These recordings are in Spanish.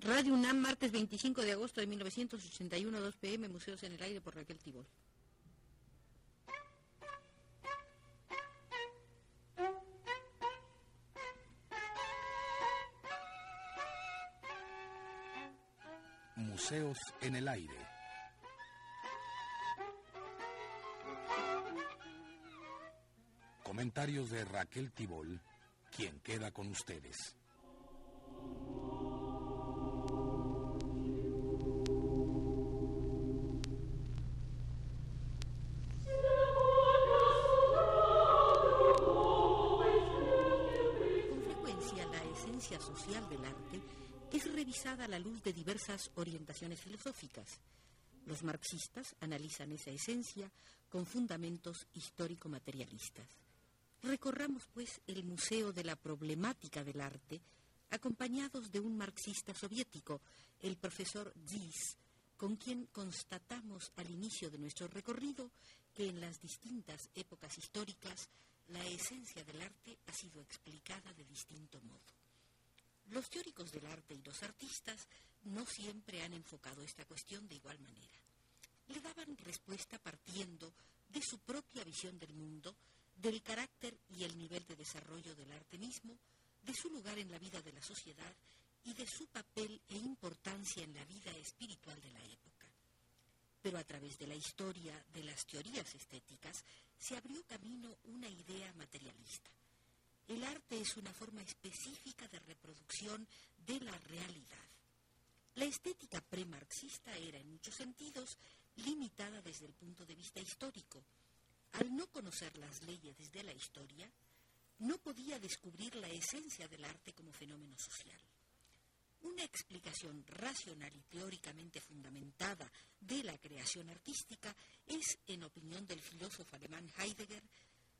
Radio UNAM, martes 25 de agosto de 1981, 2 pm, Museos en el Aire por Raquel Tibol. Museos en el Aire. Comentarios de Raquel Tibol, quien queda con ustedes. Revisada a la luz de diversas orientaciones filosóficas. Los marxistas analizan esa esencia con fundamentos histórico-materialistas. Recorramos, pues, el Museo de la Problemática del Arte, acompañados de un marxista soviético, el profesor Zis, con quien constatamos al inicio de nuestro recorrido que en las distintas épocas históricas la esencia del arte ha sido explicada de distinto modo. Los teóricos del arte y los artistas no siempre han enfocado esta cuestión de igual manera. Le daban respuesta partiendo de su propia visión del mundo, del carácter y el nivel de desarrollo del arte mismo, de su lugar en la vida de la sociedad y de su papel e importancia en la vida espiritual de la época. Pero a través de la historia de las teorías estéticas se abrió camino una idea materialista. El arte es una forma específica de reproducción de la realidad. La estética premarxista era en muchos sentidos limitada desde el punto de vista histórico. Al no conocer las leyes de la historia, no podía descubrir la esencia del arte como fenómeno social. Una explicación racional y teóricamente fundamentada de la creación artística es, en opinión del filósofo alemán Heidegger,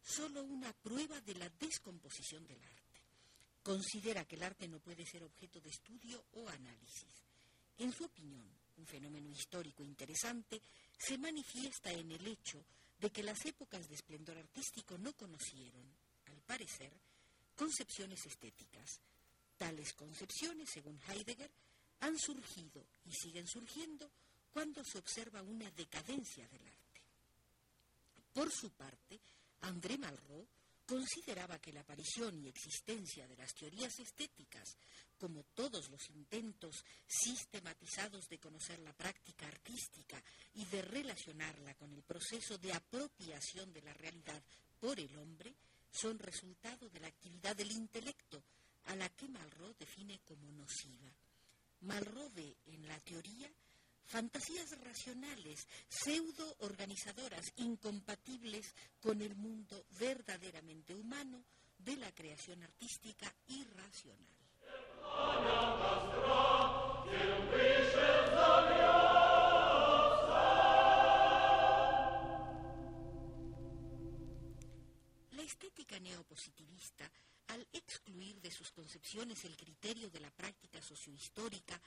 solo una prueba de la descomposición del arte. Considera que el arte no puede ser objeto de estudio o análisis. En su opinión, un fenómeno histórico interesante se manifiesta en el hecho de que las épocas de esplendor artístico no conocieron, al parecer, concepciones estéticas. Tales concepciones, según Heidegger, han surgido y siguen surgiendo cuando se observa una decadencia del arte. Por su parte, André Malraux consideraba que la aparición y existencia de las teorías estéticas, como todos los intentos sistematizados de conocer la práctica artística y de relacionarla con el proceso de apropiación de la realidad por el hombre, son resultado de la actividad del intelecto, a la que Malraux define como nociva. Malraux ve en la teoría fantasías racionales, pseudo organizadoras, incompatibles con el mundo verdaderamente humano de la creación artística irracional. La estética neopositivista, al excluir de sus concepciones el criterio de la práctica sociohistórica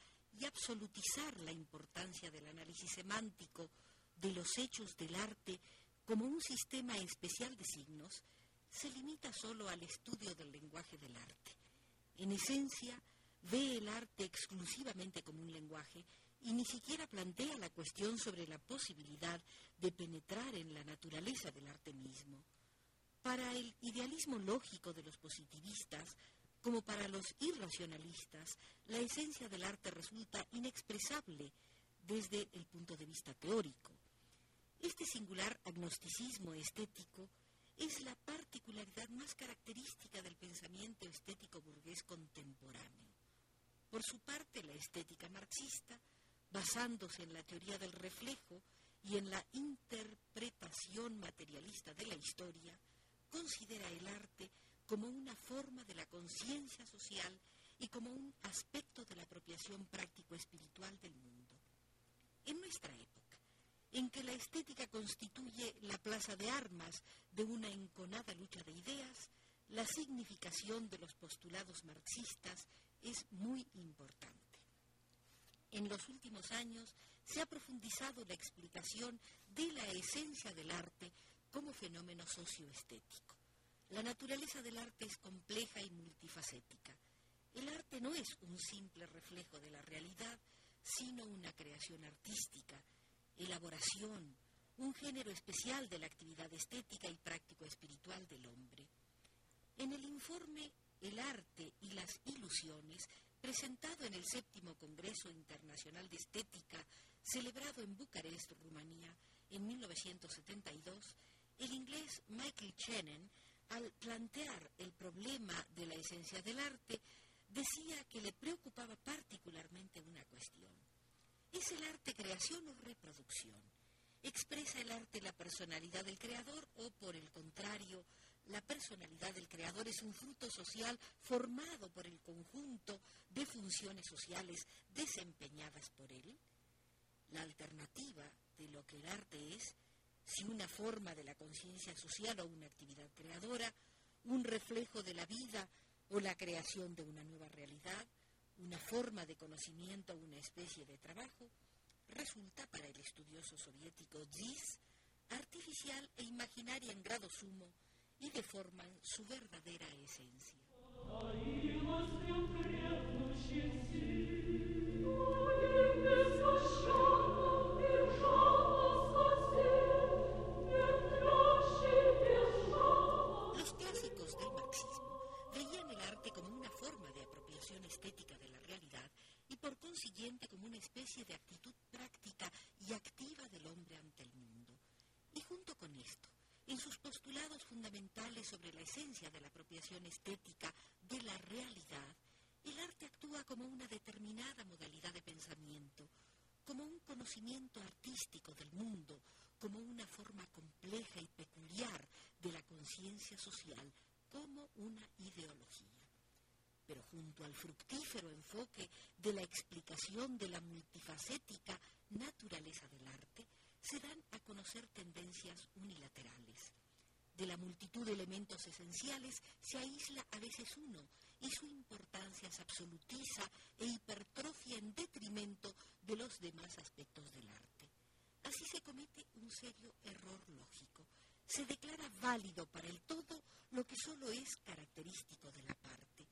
absolutizar la importancia del análisis semántico de los hechos del arte como un sistema especial de signos, se limita solo al estudio del lenguaje del arte. En esencia, ve el arte exclusivamente como un lenguaje y ni siquiera plantea la cuestión sobre la posibilidad de penetrar en la naturaleza del arte mismo. Para el idealismo lógico de los positivistas, como para los irracionalistas, la esencia del arte resulta inexpresable desde el punto de vista teórico. Este singular agnosticismo estético es la particularidad más característica del pensamiento estético burgués contemporáneo. Por su parte, la estética marxista, basándose en la teoría del reflejo y en la interpretación materialista de la historia, considera el arte como una forma de la conciencia social y como un aspecto de la apropiación práctico-espiritual del mundo. En nuestra época, en que la estética constituye la plaza de armas de una enconada lucha de ideas, la significación de los postulados marxistas es muy importante. En los últimos años se ha profundizado la explicación de la esencia del arte como fenómeno socioestético. La naturaleza del arte es compleja y multifacética. El arte no es un simple reflejo de la realidad, sino una creación artística, elaboración, un género especial de la actividad estética y práctico-espiritual del hombre. En el informe El arte y las ilusiones, presentado en el séptimo Congreso Internacional de Estética, celebrado en Bucarest, Rumanía, en 1972, el inglés Michael Chennen, al plantear el problema de la esencia del arte, decía que le preocupaba particularmente una cuestión. ¿Es el arte creación o reproducción? ¿Expresa el arte la personalidad del creador o, por el contrario, la personalidad del creador es un fruto social formado por el conjunto de funciones sociales desempeñadas por él? La alternativa de lo que el arte es, si una forma de la conciencia social o una actividad creadora, un reflejo de la vida o la creación de una nueva realidad, una forma de conocimiento o una especie de trabajo, resulta para el estudioso soviético Zis artificial e imaginaria en grado sumo y deforman su verdadera esencia. Sobre la esencia de la apropiación estética de la realidad, el arte actúa como una determinada modalidad de pensamiento, como un conocimiento artístico del mundo, como una forma compleja y peculiar de la conciencia social, como una ideología pero junto al fructífero enfoque de la explicación de la multifacética naturaleza del arte, se dan a conocer tendencias unilaterales. De la multitud de elementos esenciales se aísla a veces uno y su importancia se absolutiza e hipertrofia en detrimento de los demás aspectos del arte. Así se comete un serio error lógico. Se declara válido para el todo lo que solo es característico de la parte.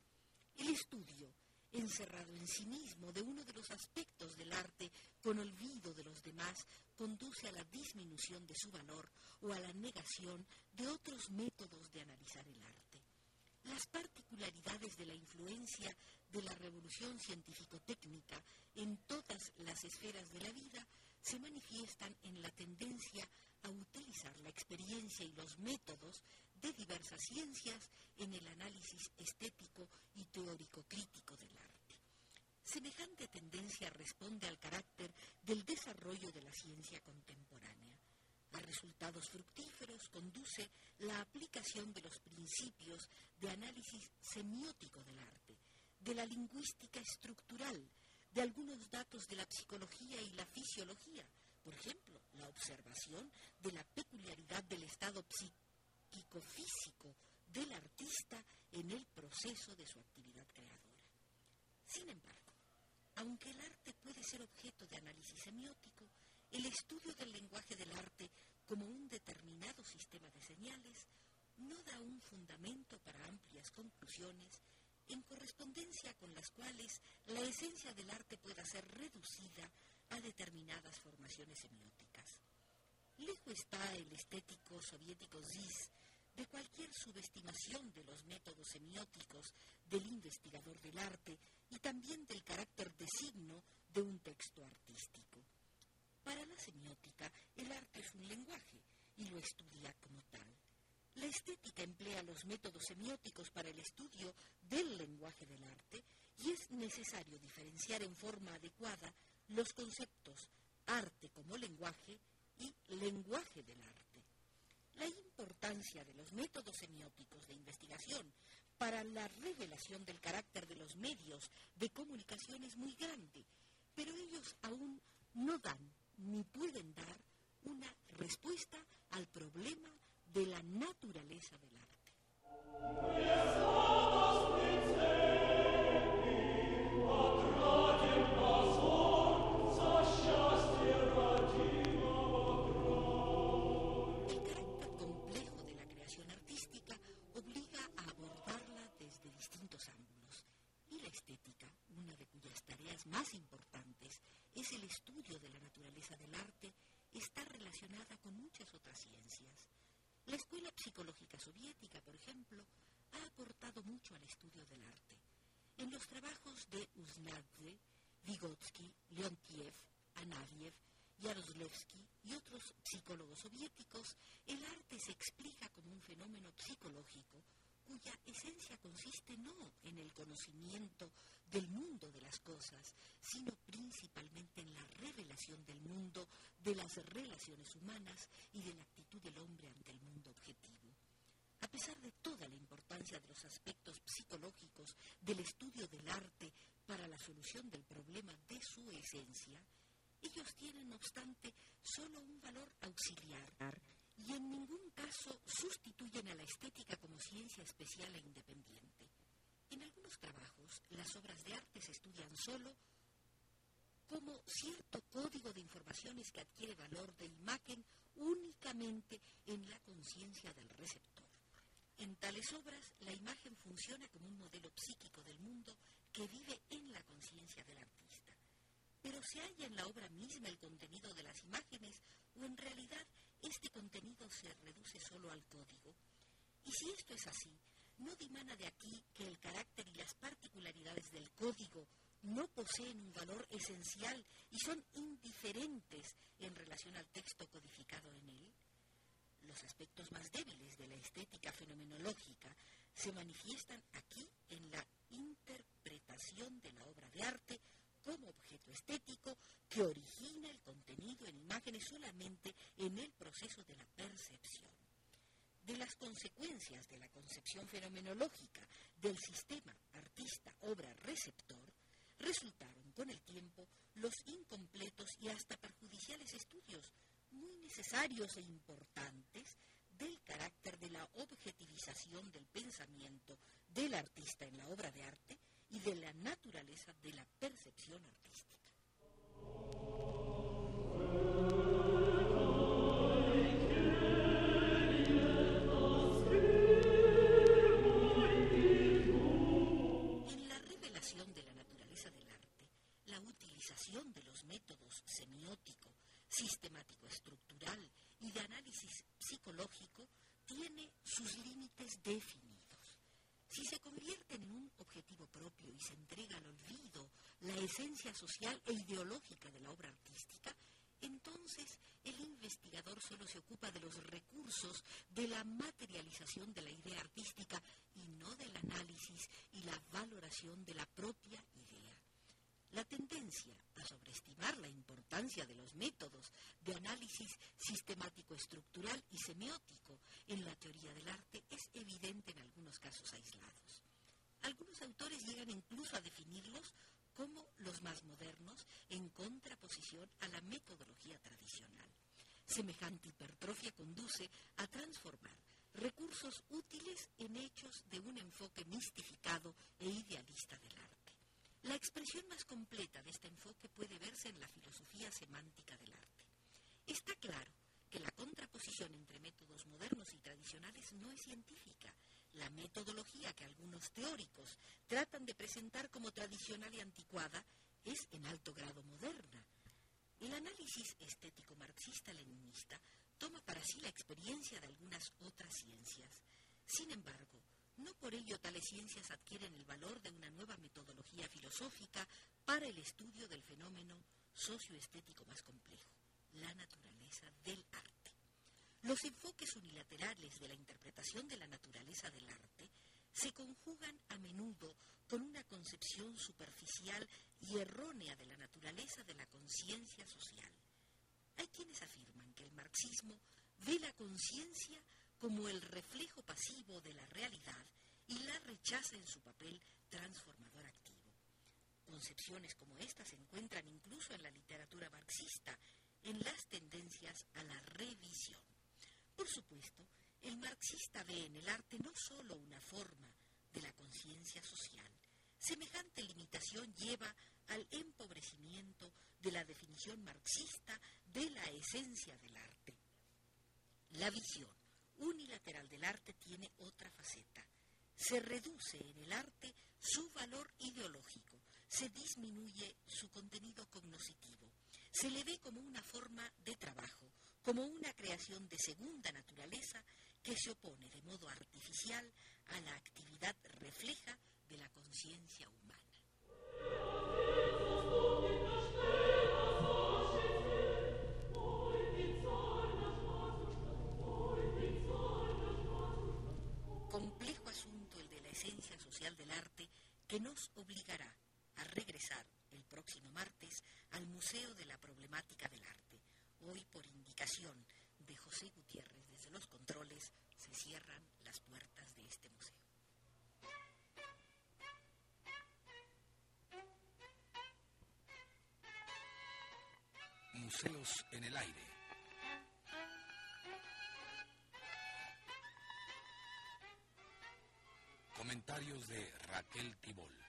El estudio, encerrado en sí mismo de uno de los aspectos del arte con olvido de los demás, conduce a la disminución de su valor o a la negación de otros métodos de analizar el arte. Las particularidades de la influencia de la revolución científico-técnica en todas las esferas de la vida se manifiestan en la tendencia a utilizar la experiencia y los métodos de diversas ciencias en el análisis estético y teórico crítico del arte. Semejante tendencia responde al carácter del desarrollo de la ciencia contemporánea. A resultados fructíferos conduce la aplicación de los principios de análisis semiótico del arte, de la lingüística estructural, de algunos datos de la psicología y la fisiología, por ejemplo, la observación de la peculiaridad del estado psíquico-físico del artista en el proceso de su actividad creadora. Sin embargo, aunque el arte puede ser objeto de análisis semiótico, el estudio del lenguaje del arte como un determinado sistema de señales no da un fundamento para amplias conclusiones en correspondencia con las cuales la esencia del arte pueda ser reducida a determinadas formaciones semióticas. Lejos está el estético soviético Zis de cualquier subestimación de los métodos semióticos del investigador del arte y también del carácter de signo de un texto artístico. Para la semiótica, el arte es un lenguaje y lo estudia como tal. La estética emplea los métodos semióticos para el estudio del lenguaje del arte y es necesario diferenciar en forma adecuada los conceptos arte como lenguaje y lenguaje del arte. La importancia de los métodos semióticos de investigación para la revelación del carácter de los medios de comunicación es muy grande, pero ellos aún no dan ni pueden dar una respuesta al problema de la naturaleza del arte. De Uznadze, Vygotsky, Leontiev, Anaviev, Yaroslevsky y otros psicólogos soviéticos, el arte se explica como un fenómeno psicológico cuya esencia consiste no en el conocimiento del mundo de las cosas, sino principalmente en la revelación del mundo, de las relaciones humanas y de la actitud del hombre ante el mundo objetivo. A pesar de toda la de los aspectos psicológicos del estudio del arte para la solución del problema de su esencia, ellos tienen, no obstante, solo un valor auxiliar y en ningún caso sustituyen a la estética como ciencia especial e independiente. En algunos trabajos, las obras de arte se estudian solo como cierto código de informaciones que adquiere valor de imagen únicamente en la conciencia del receptor. En tales obras, la imagen funciona como un modelo psíquico del mundo que vive en la conciencia del artista. Pero se halla en la obra misma el contenido de las imágenes o en realidad este contenido se reduce solo al código. Y si esto es así, ¿no dimana de aquí que el carácter y las particularidades del código no poseen un valor esencial y son indiferentes en relación al texto codificado en él? Los aspectos más débiles de la estética fenomenológica se manifiestan aquí en la interpretación de la obra de arte como objeto estético que origina el contenido en imágenes solamente en el proceso de la percepción. De las consecuencias de la concepción fenomenológica del sistema artista-obra-receptor, resultaron con el tiempo los incompletos y hasta perjudiciales estudios muy necesarios e importantes del carácter de la objetivización del pensamiento del artista en la obra de arte y de la naturaleza de la percepción artística. Esencia social e ideológica de la obra artística, entonces el investigador solo se ocupa de los recursos de la materialización de la idea artística y no del análisis y la valoración de la propia idea. La tendencia a sobreestimar la importancia de los métodos de análisis sistemático estructural y semiótico en la teoría del arte es evidente en algunos casos aislados. Algunos autores llegan incluso a definirlos como los más modernos en contraposición a la metodología tradicional. Semejante hipertrofia conduce a transformar recursos útiles en hechos de un enfoque mistificado e idealista del arte. La expresión más completa de este enfoque puede verse en la filosofía semántica del arte. Está claro que la contraposición entre métodos modernos y tradicionales no es científica. La metodología que algunos teóricos tratan de presentar como tradicional y anticuada es en alto grado moderna. El análisis estético marxista-leninista toma para sí la experiencia de algunas otras ciencias. Sin embargo, no por ello tales ciencias adquieren el valor de una nueva metodología filosófica para el estudio del fenómeno socioestético más complejo, la naturaleza del arte. Los enfoques unilaterales de la interpretación de la naturaleza del arte se conjugan a menudo con una concepción superficial y errónea de la naturaleza de la conciencia social. Hay quienes afirman que el marxismo ve la conciencia como el reflejo pasivo de la realidad y la rechaza en su papel transformador activo. Concepciones como esta se encuentran incluso en la literatura marxista, en las tendencias a la revisión. Por supuesto, el marxista ve en el arte no solo una forma de la conciencia social, semejante limitación lleva al empobrecimiento de la definición marxista de la esencia del arte. La visión unilateral del arte tiene otra faceta. Se reduce en el arte su valor ideológico, se disminuye su contenido cognoscitivo. Se le ve como una forma de trabajo, como una creación de segunda naturaleza que se opone de modo artificial a la actividad refleja de la conciencia humana. Complejo asunto el de la esencia social del arte que nos obligará a regresar el próximo martes al Museo de la Problemática del Arte. Hoy, por José Gutiérrez desde los controles, se cierran las puertas de este museo. Museos en el aire. Comentarios de Raquel Tibol.